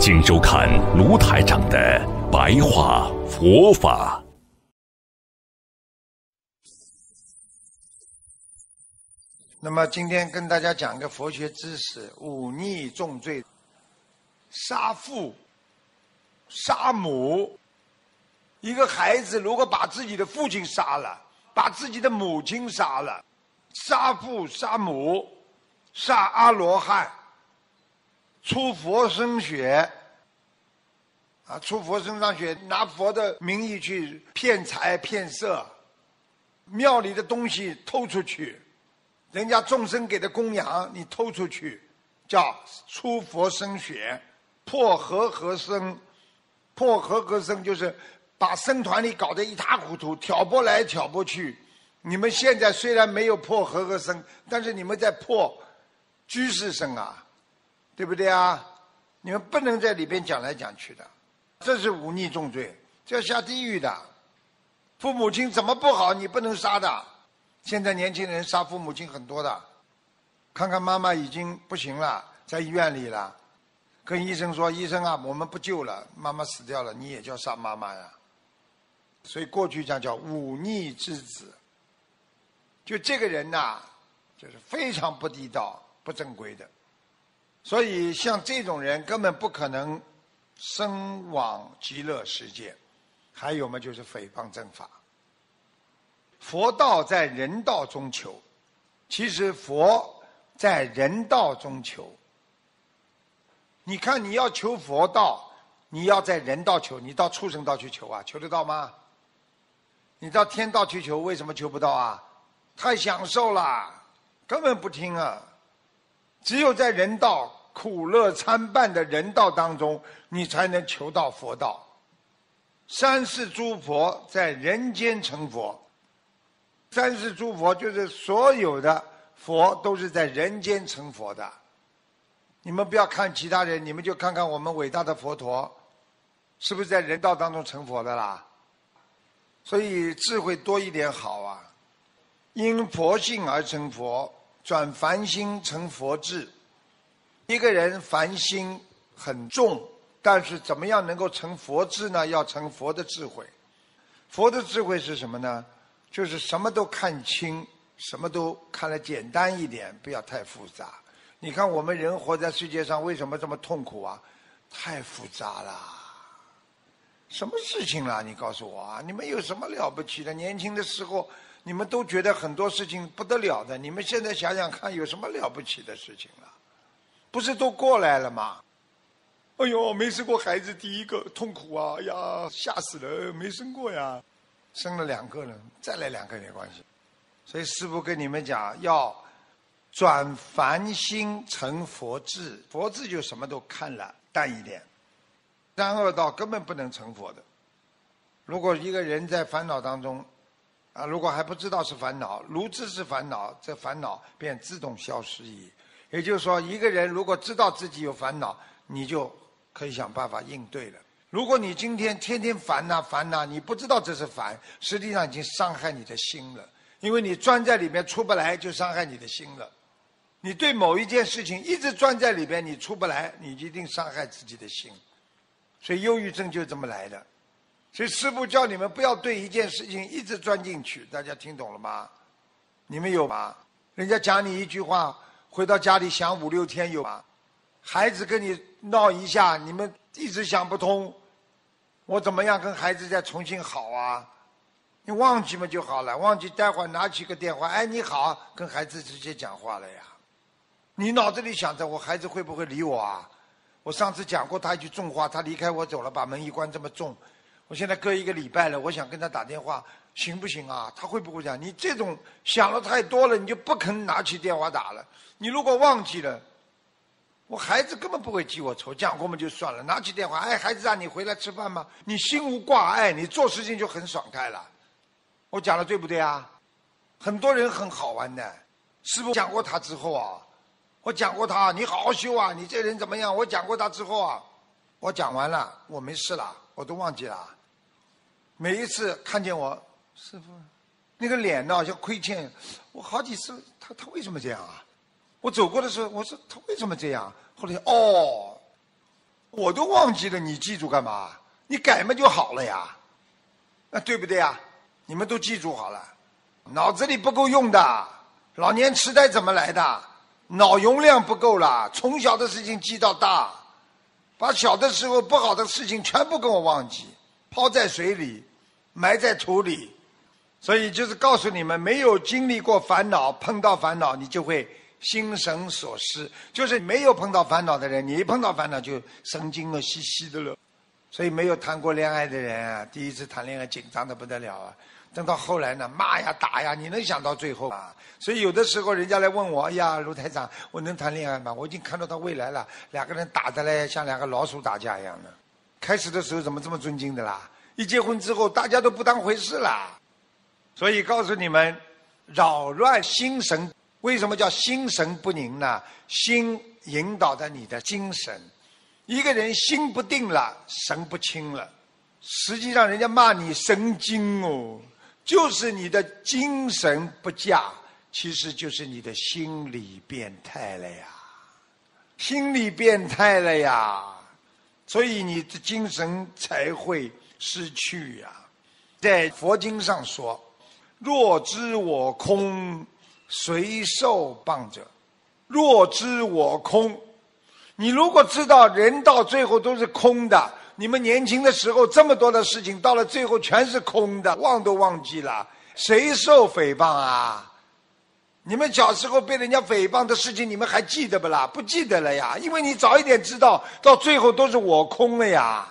请收看卢台长的白话佛法。那么今天跟大家讲个佛学知识：忤逆重罪，杀父、杀母。一个孩子如果把自己的父亲杀了，把自己的母亲杀了，杀父杀母，杀阿罗汉。出佛身血，啊，出佛身上血，拿佛的名义去骗财骗色，庙里的东西偷出去，人家众生给的供养你偷出去，叫出佛身血，破和合僧，破和合僧就是把僧团里搞得一塌糊涂，挑拨来挑拨去。你们现在虽然没有破和合僧，但是你们在破居士僧啊。对不对啊？你们不能在里边讲来讲去的，这是忤逆重罪，这要下地狱的。父母亲怎么不好，你不能杀的。现在年轻人杀父母亲很多的，看看妈妈已经不行了，在医院里了，跟医生说：“医生啊，我们不救了，妈妈死掉了，你也叫杀妈妈呀。”所以过去讲叫忤逆之子，就这个人呐，就是非常不地道、不正规的。所以，像这种人根本不可能生往极乐世界。还有嘛，就是诽谤正法。佛道在人道中求，其实佛在人道中求。你看，你要求佛道，你要在人道求，你到畜生道去求啊，求得到吗？你到天道去求，为什么求不到啊？太享受了，根本不听啊！只有在人道。苦乐参半的人道当中，你才能求到佛道。三世诸佛在人间成佛，三世诸佛就是所有的佛都是在人间成佛的。你们不要看其他人，你们就看看我们伟大的佛陀，是不是在人道当中成佛的啦？所以智慧多一点好啊。因佛性而成佛，转凡心成佛智。一个人凡心很重，但是怎么样能够成佛智呢？要成佛的智慧。佛的智慧是什么呢？就是什么都看清，什么都看得简单一点，不要太复杂。你看我们人活在世界上，为什么这么痛苦啊？太复杂了。什么事情啦？你告诉我啊！你们有什么了不起的？年轻的时候，你们都觉得很多事情不得了的。你们现在想想看，有什么了不起的事情了？不是都过来了吗？哎呦，没生过孩子，第一个痛苦啊！哎呀，吓死了，没生过呀，生了两个人，再来两个没关系。所以师父跟你们讲，要转凡心成佛智，佛智就什么都看了淡一点。三恶道根本不能成佛的。如果一个人在烦恼当中，啊，如果还不知道是烦恼，如知是烦恼，这烦恼便自动消失矣。也就是说，一个人如果知道自己有烦恼，你就可以想办法应对了。如果你今天天天烦呐烦呐，你不知道这是烦，实际上已经伤害你的心了。因为你钻在里面出不来，就伤害你的心了。你对某一件事情一直钻在里边，你出不来，你一定伤害自己的心。所以忧郁症就这么来的。所以师父叫你们不要对一件事情一直钻进去，大家听懂了吗？你们有吗？人家讲你一句话。回到家里想五六天有吗？孩子跟你闹一下，你们一直想不通，我怎么样跟孩子再重新好啊？你忘记嘛就好了，忘记待会儿拿起个电话，哎你好，跟孩子直接讲话了呀。你脑子里想着我孩子会不会理我啊？我上次讲过他一句重话，他离开我走了，把门一关这么重，我现在隔一个礼拜了，我想跟他打电话，行不行啊？他会不会讲？你这种想的太多了，你就不肯拿起电话打了。你如果忘记了，我孩子根本不会记我仇，讲过嘛就算了。拿起电话，哎，孩子啊，你回来吃饭吗？你心无挂碍，你做事情就很爽快了。我讲的对不对啊？很多人很好玩的。师傅讲过他之后啊，我讲过他，你好好修啊，你这人怎么样？我讲过他之后啊，我讲完了，我没事了，我都忘记了。每一次看见我师傅那个脸呢，像亏欠我好几次。他他为什么这样啊？我走过的时候，我说他为什么这样？后来哦，我都忘记了，你记住干嘛？你改嘛就好了呀，那对不对呀？你们都记住好了，脑子里不够用的，老年痴呆怎么来的？脑容量不够了，从小的事情记到大，把小的时候不好的事情全部跟我忘记，抛在水里，埋在土里，所以就是告诉你们，没有经历过烦恼，碰到烦恼你就会。心神所失，就是没有碰到烦恼的人，你一碰到烦恼就神经了兮兮的了。所以没有谈过恋爱的人啊，第一次谈恋爱紧张的不得了啊。等到后来呢，骂呀打呀，你能想到最后啊？所以有的时候人家来问我，哎呀，卢台长，我能谈恋爱吗？我已经看到他未来了，两个人打的嘞像两个老鼠打架一样的。开始的时候怎么这么尊敬的啦？一结婚之后，大家都不当回事啦。所以告诉你们，扰乱心神。为什么叫心神不宁呢？心引导着你的精神，一个人心不定了，神不清了。实际上，人家骂你神经哦，就是你的精神不佳，其实就是你的心理变态了呀，心理变态了呀，所以你的精神才会失去呀。在佛经上说：“若知我空。”随受谤者，若知我空。你如果知道人到最后都是空的，你们年轻的时候这么多的事情，到了最后全是空的，忘都忘记了，谁受诽谤啊？你们小时候被人家诽谤的事情，你们还记得不啦？不记得了呀，因为你早一点知道，到最后都是我空了呀。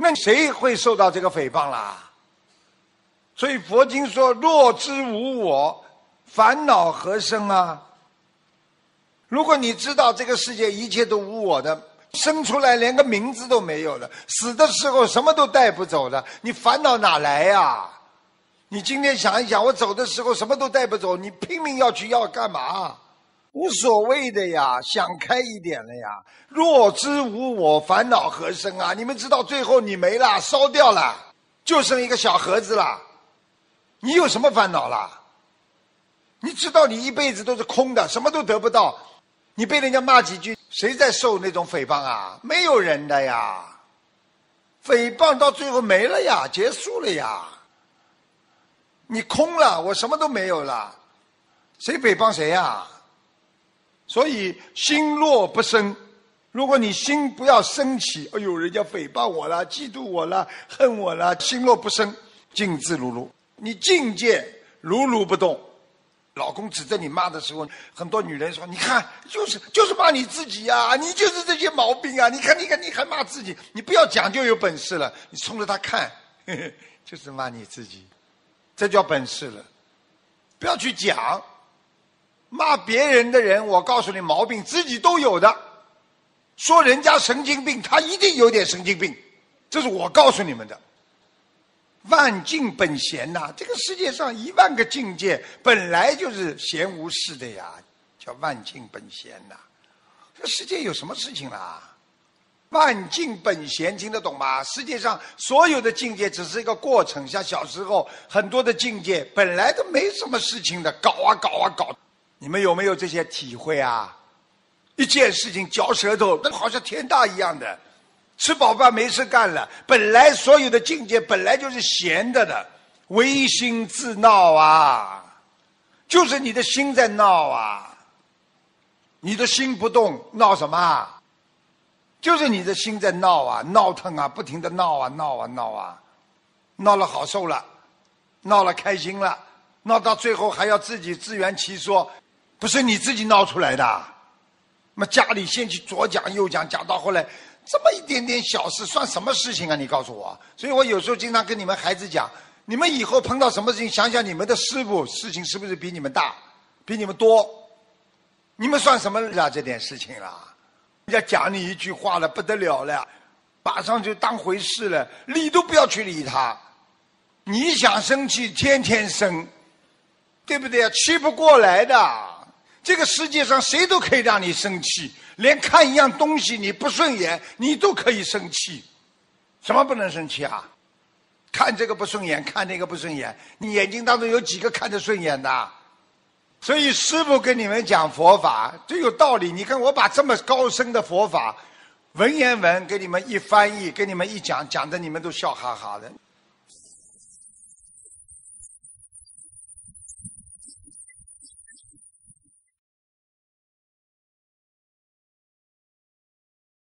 那谁会受到这个诽谤啦？所以佛经说：若知无我。烦恼何生啊？如果你知道这个世界一切都无我的，生出来连个名字都没有了，死的时候什么都带不走了，你烦恼哪来呀？你今天想一想，我走的时候什么都带不走，你拼命要去要干嘛？无所谓的呀，想开一点了呀。若知无我，烦恼何生啊？你们知道最后你没了，烧掉了，就剩一个小盒子了，你有什么烦恼了？你知道你一辈子都是空的，什么都得不到。你被人家骂几句，谁在受那种诽谤啊？没有人的呀。诽谤到最后没了呀，结束了呀。你空了，我什么都没有了，谁诽谤谁呀？所以心若不生，如果你心不要升起，哎呦，人家诽谤我了，嫉妒我了，恨我了，心若不生，静自如如，你境界如如不动。老公指着你骂的时候，很多女人说：“你看，就是就是骂你自己呀，你就是这些毛病啊！你看，你看，你还骂自己，你不要讲就有本事了。你冲着他看，就是骂你自己，这叫本事了。不要去讲，骂别人的人，我告诉你，毛病自己都有的。说人家神经病，他一定有点神经病，这是我告诉你们的。”万境本闲呐，这个世界上一万个境界本来就是闲无事的呀，叫万境本闲呐。这世界有什么事情啦？万境本闲，听得懂吗？世界上所有的境界只是一个过程，像小时候很多的境界本来都没什么事情的，搞啊搞啊搞。你们有没有这些体会啊？一件事情嚼舌头，那好像天大一样的。吃饱饭没事干了，本来所有的境界本来就是闲的的，唯心自闹啊，就是你的心在闹啊，你的心不动，闹什么？就是你的心在闹啊，闹腾啊，不停的闹啊，闹啊，闹啊，闹了好受了，闹了开心了，闹到最后还要自己自圆其说，不是你自己闹出来的，那么家里先去左讲右讲，讲到后来。这么一点点小事算什么事情啊？你告诉我。所以我有时候经常跟你们孩子讲：你们以后碰到什么事情，想想你们的师傅，事情是不是比你们大，比你们多？你们算什么了？这点事情啦，人家讲你一句话了，不得了了，马上就当回事了，理都不要去理他。你想生气，天天生，对不对啊？气不过来的。这个世界上谁都可以让你生气，连看一样东西你不顺眼，你都可以生气。什么不能生气啊？看这个不顺眼，看那个不顺眼，你眼睛当中有几个看着顺眼的？所以师父跟你们讲佛法最有道理。你看我把这么高深的佛法文言文给你们一翻译，给你们一讲，讲的你们都笑哈哈的。